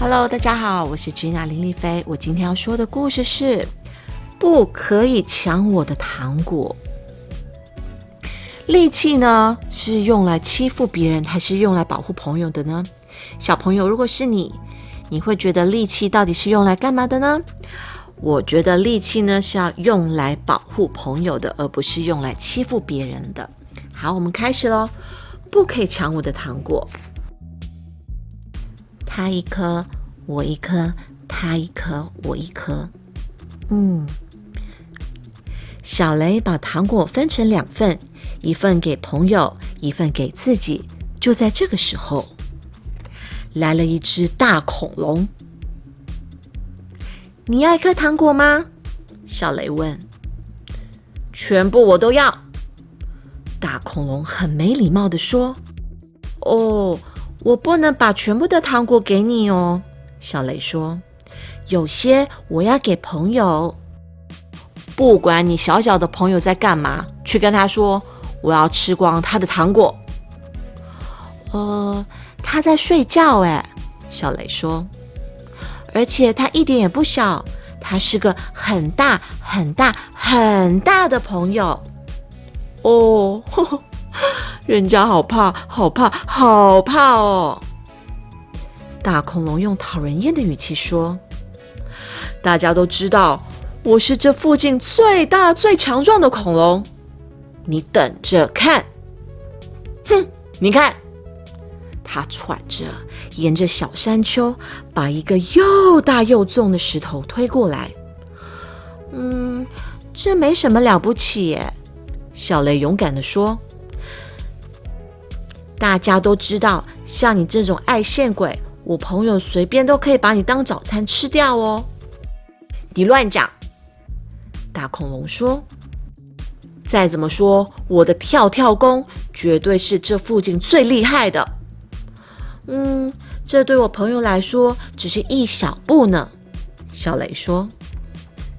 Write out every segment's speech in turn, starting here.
Hello，大家好，我是 Gina 林丽菲。我今天要说的故事是：不可以抢我的糖果。利器呢，是用来欺负别人，还是用来保护朋友的呢？小朋友，如果是你，你会觉得利器到底是用来干嘛的呢？我觉得利器呢是要用来保护朋友的，而不是用来欺负别人的。好，我们开始喽！不可以抢我的糖果。他一颗，我一颗，他一颗，我一颗。嗯，小雷把糖果分成两份，一份给朋友，一份给自己。就在这个时候，来了一只大恐龙。你要一颗糖果吗？小雷问。全部我都要。大恐龙很没礼貌的说：“哦。”我不能把全部的糖果给你哦，小雷说：“有些我要给朋友。不管你小小的朋友在干嘛，去跟他说我要吃光他的糖果。”呃，他在睡觉哎，小雷说：“而且他一点也不小，他是个很大很大很大的朋友。”哦。人家好怕，好怕，好怕哦！大恐龙用讨人厌的语气说：“大家都知道，我是这附近最大、最强壮的恐龙，你等着看！”哼，你看，他喘着，沿着小山丘，把一个又大又重的石头推过来。嗯，这没什么了不起耶，小雷勇敢的说。大家都知道，像你这种爱现鬼，我朋友随便都可以把你当早餐吃掉哦。你乱讲！大恐龙说：“再怎么说，我的跳跳功绝对是这附近最厉害的。”嗯，这对我朋友来说只是一小步呢。小雷说：“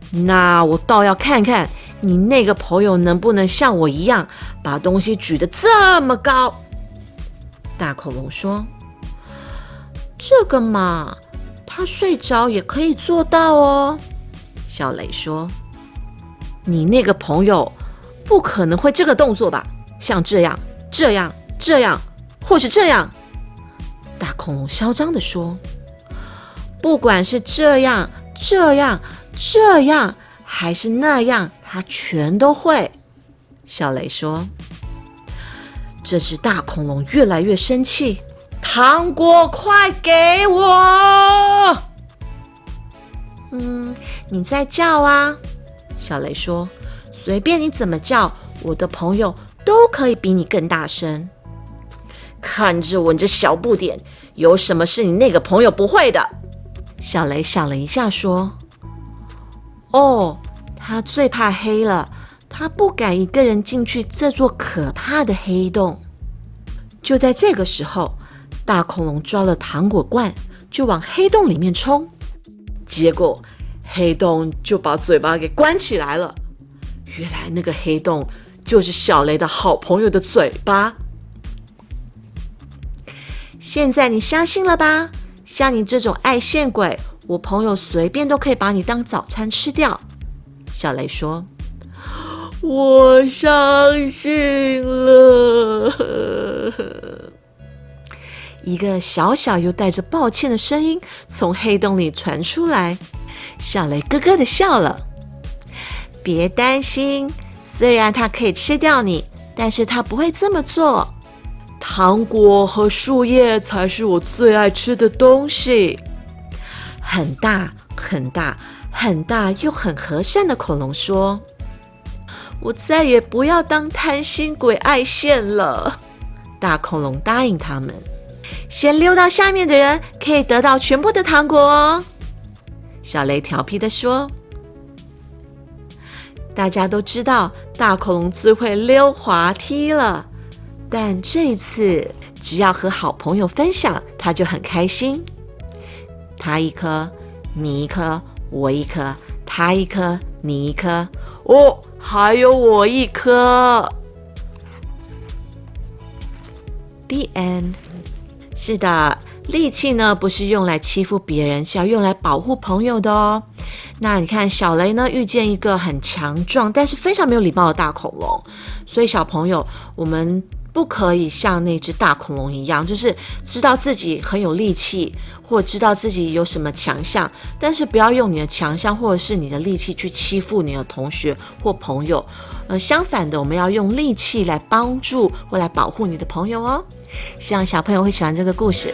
那我倒要看看你那个朋友能不能像我一样，把东西举得这么高。”大恐龙说：“这个嘛，他睡着也可以做到哦。”小雷说：“你那个朋友不可能会这个动作吧？像这样、这样、这样，或是这样。”大恐龙嚣张的说：“不管是这样、这样、这样，还是那样，他全都会。”小雷说。这只大恐龙越来越生气，糖果快给我！嗯，你在叫啊？小雷说：“随便你怎么叫，我的朋友都可以比你更大声。”看着我这小不点，有什么是你那个朋友不会的？小雷想了一下，说：“哦，他最怕黑了。”他不敢一个人进去这座可怕的黑洞。就在这个时候，大恐龙抓了糖果罐，就往黑洞里面冲。结果，黑洞就把嘴巴给关起来了。原来，那个黑洞就是小雷的好朋友的嘴巴。现在你相信了吧？像你这种爱现鬼，我朋友随便都可以把你当早餐吃掉。小雷说。我伤心了。一个小小又带着抱歉的声音从黑洞里传出来。小雷咯咯的笑了。别担心，虽然它可以吃掉你，但是它不会这么做。糖果和树叶才是我最爱吃的东西。很大很大很大又很和善的恐龙说。我再也不要当贪心鬼爱现了。大恐龙答应他们，先溜到下面的人可以得到全部的糖果哦。小雷调皮的说：“大家都知道大恐龙最会溜滑梯了，但这一次只要和好朋友分享，他就很开心。他一颗，你一颗，我一颗，他一颗，你一颗，哦。”还有我一颗。The end。是的，利器呢，不是用来欺负别人，是要用来保护朋友的哦。那你看，小雷呢遇见一个很强壮但是非常没有礼貌的大恐龙，所以小朋友，我们不可以像那只大恐龙一样，就是知道自己很有力气，或知道自己有什么强项，但是不要用你的强项或者是你的力气去欺负你的同学或朋友。呃，相反的，我们要用力气来帮助或来保护你的朋友哦。希望小朋友会喜欢这个故事。